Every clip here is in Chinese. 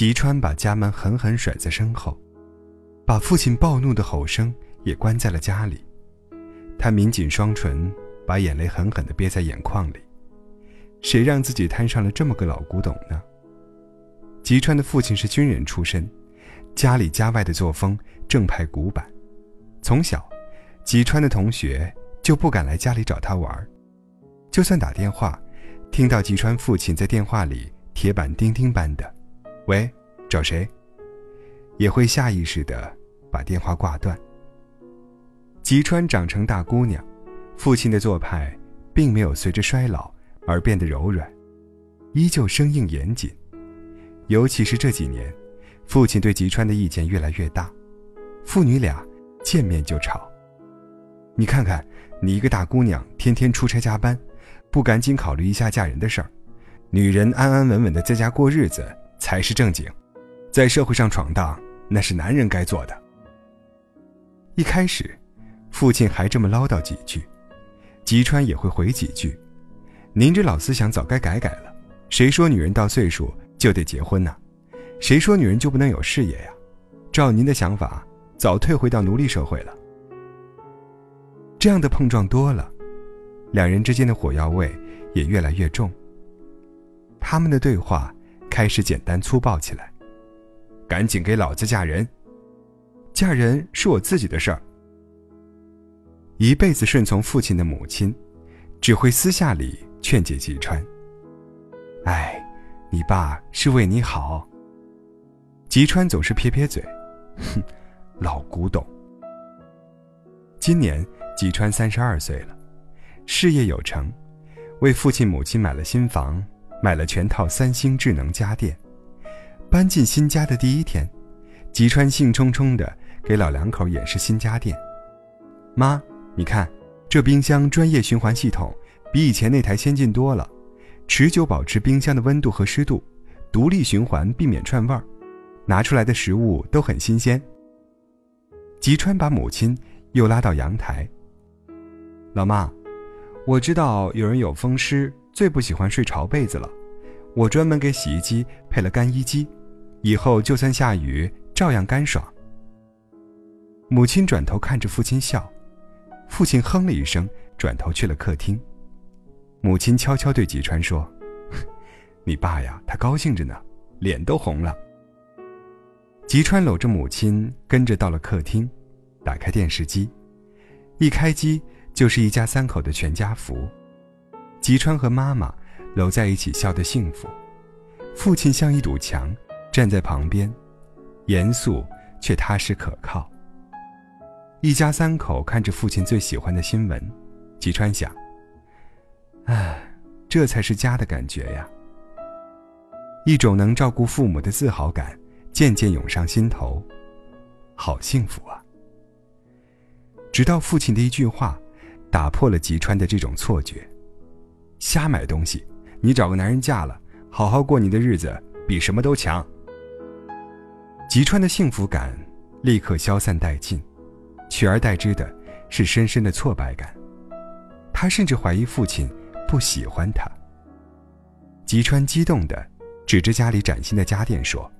吉川把家门狠狠甩在身后，把父亲暴怒的吼声也关在了家里。他抿紧双唇，把眼泪狠狠地憋在眼眶里。谁让自己摊上了这么个老古董呢？吉川的父亲是军人出身，家里家外的作风正派古板。从小，吉川的同学就不敢来家里找他玩儿就算打电话，听到吉川父亲在电话里铁板钉钉般的“喂，找谁”，也会下意识的把电话挂断。吉川长成大姑娘，父亲的做派并没有随着衰老而变得柔软，依旧生硬严谨。尤其是这几年，父亲对吉川的意见越来越大，父女俩见面就吵。你看看，你一个大姑娘，天天出差加班。不赶紧考虑一下嫁人的事儿，女人安安稳稳的在家过日子才是正经，在社会上闯荡那是男人该做的。一开始，父亲还这么唠叨几句，吉川也会回几句：“您这老思想早该改改了，谁说女人到岁数就得结婚呢？谁说女人就不能有事业呀？照您的想法，早退回到奴隶社会了。”这样的碰撞多了。两人之间的火药味也越来越重。他们的对话开始简单粗暴起来：“赶紧给老子嫁人！嫁人是我自己的事儿。”一辈子顺从父亲的母亲，只会私下里劝解吉川：“哎，你爸是为你好。”吉川总是撇撇嘴：“哼，老古董。”今年吉川三十二岁了。事业有成，为父亲母亲买了新房，买了全套三星智能家电。搬进新家的第一天，吉川兴冲冲地给老两口演示新家电。妈，你看，这冰箱专业循环系统比以前那台先进多了，持久保持冰箱的温度和湿度，独立循环避免串味儿，拿出来的食物都很新鲜。吉川把母亲又拉到阳台。老妈。我知道有人有风湿，最不喜欢睡潮被子了。我专门给洗衣机配了干衣机，以后就算下雨照样干爽。母亲转头看着父亲笑，父亲哼了一声，转头去了客厅。母亲悄悄对吉川说：“你爸呀，他高兴着呢，脸都红了。”吉川搂着母亲，跟着到了客厅，打开电视机，一开机。就是一家三口的全家福，吉川和妈妈搂在一起笑得幸福，父亲像一堵墙站在旁边，严肃却踏实可靠。一家三口看着父亲最喜欢的新闻，吉川想：唉，这才是家的感觉呀。一种能照顾父母的自豪感渐渐涌上心头，好幸福啊！直到父亲的一句话。打破了吉川的这种错觉，瞎买东西，你找个男人嫁了，好好过你的日子，比什么都强。吉川的幸福感立刻消散殆尽，取而代之的是深深的挫败感。他甚至怀疑父亲不喜欢他。吉川激动的指着家里崭新的家电说：“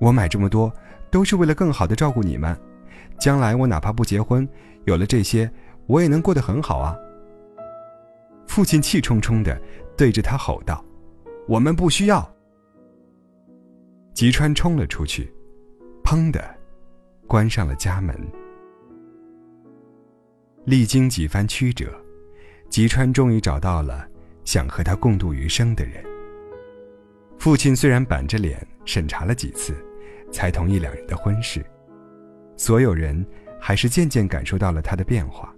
我买这么多，都是为了更好的照顾你们。将来我哪怕不结婚，有了这些。”我也能过得很好啊！父亲气冲冲的对着他吼道：“我们不需要。”吉川冲了出去，砰的关上了家门。历经几番曲折，吉川终于找到了想和他共度余生的人。父亲虽然板着脸审查了几次，才同意两人的婚事，所有人还是渐渐感受到了他的变化。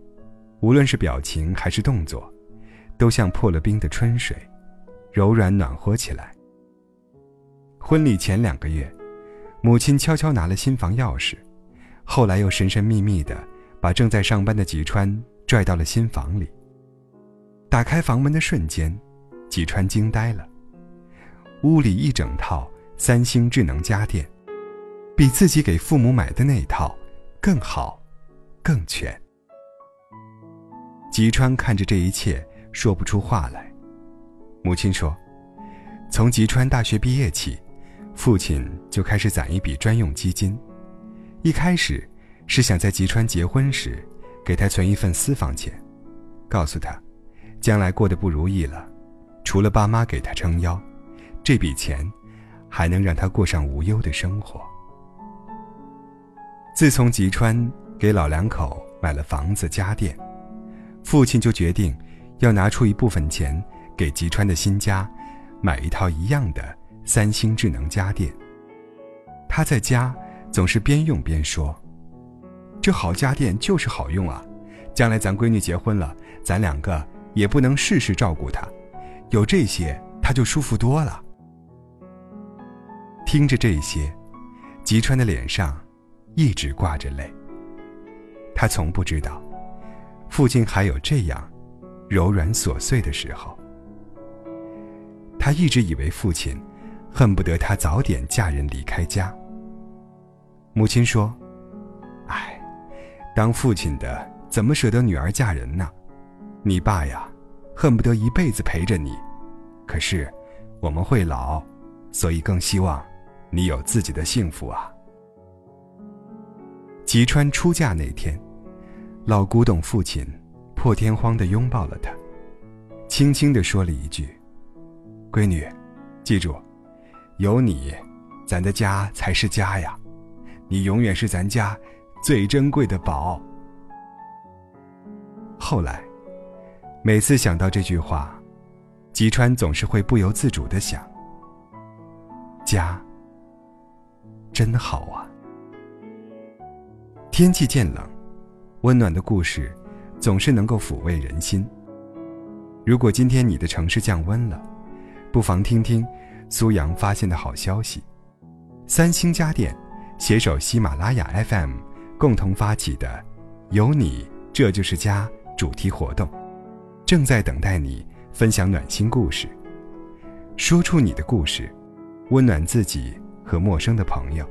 无论是表情还是动作，都像破了冰的春水，柔软暖和起来。婚礼前两个月，母亲悄悄拿了新房钥匙，后来又神神秘秘的把正在上班的吉川拽到了新房里。打开房门的瞬间，吉川惊呆了。屋里一整套三星智能家电，比自己给父母买的那一套更好，更全。吉川看着这一切，说不出话来。母亲说：“从吉川大学毕业起，父亲就开始攒一笔专用基金。一开始是想在吉川结婚时给他存一份私房钱，告诉他，将来过得不如意了，除了爸妈给他撑腰，这笔钱还能让他过上无忧的生活。自从吉川给老两口买了房子家电，父亲就决定要拿出一部分钱给吉川的新家买一套一样的三星智能家电。他在家。总是边用边说：“这好家电就是好用啊！将来咱闺女结婚了，咱两个也不能事事照顾她，有这些她就舒服多了。”听着这些，吉川的脸上一直挂着泪。他从不知道，父亲还有这样柔软琐碎的时候。他一直以为父亲恨不得他早点嫁人离开家。母亲说：“哎，当父亲的怎么舍得女儿嫁人呢？你爸呀，恨不得一辈子陪着你。可是，我们会老，所以更希望你有自己的幸福啊。”吉川出嫁那天，老古董父亲破天荒地拥抱了她，轻轻地说了一句：“闺女，记住，有你，咱的家才是家呀。”你永远是咱家最珍贵的宝。后来，每次想到这句话，吉川总是会不由自主的想：家真好啊。天气渐冷，温暖的故事总是能够抚慰人心。如果今天你的城市降温了，不妨听听苏阳发现的好消息：三星家电。携手喜马拉雅 FM，共同发起的“有你这就是家”主题活动，正在等待你分享暖心故事，说出你的故事，温暖自己和陌生的朋友。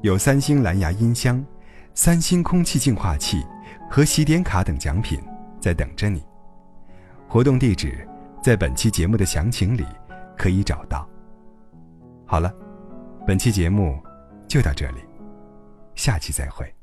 有三星蓝牙音箱、三星空气净化器和洗点卡等奖品在等着你。活动地址在本期节目的详情里可以找到。好了，本期节目。就到这里，下期再会。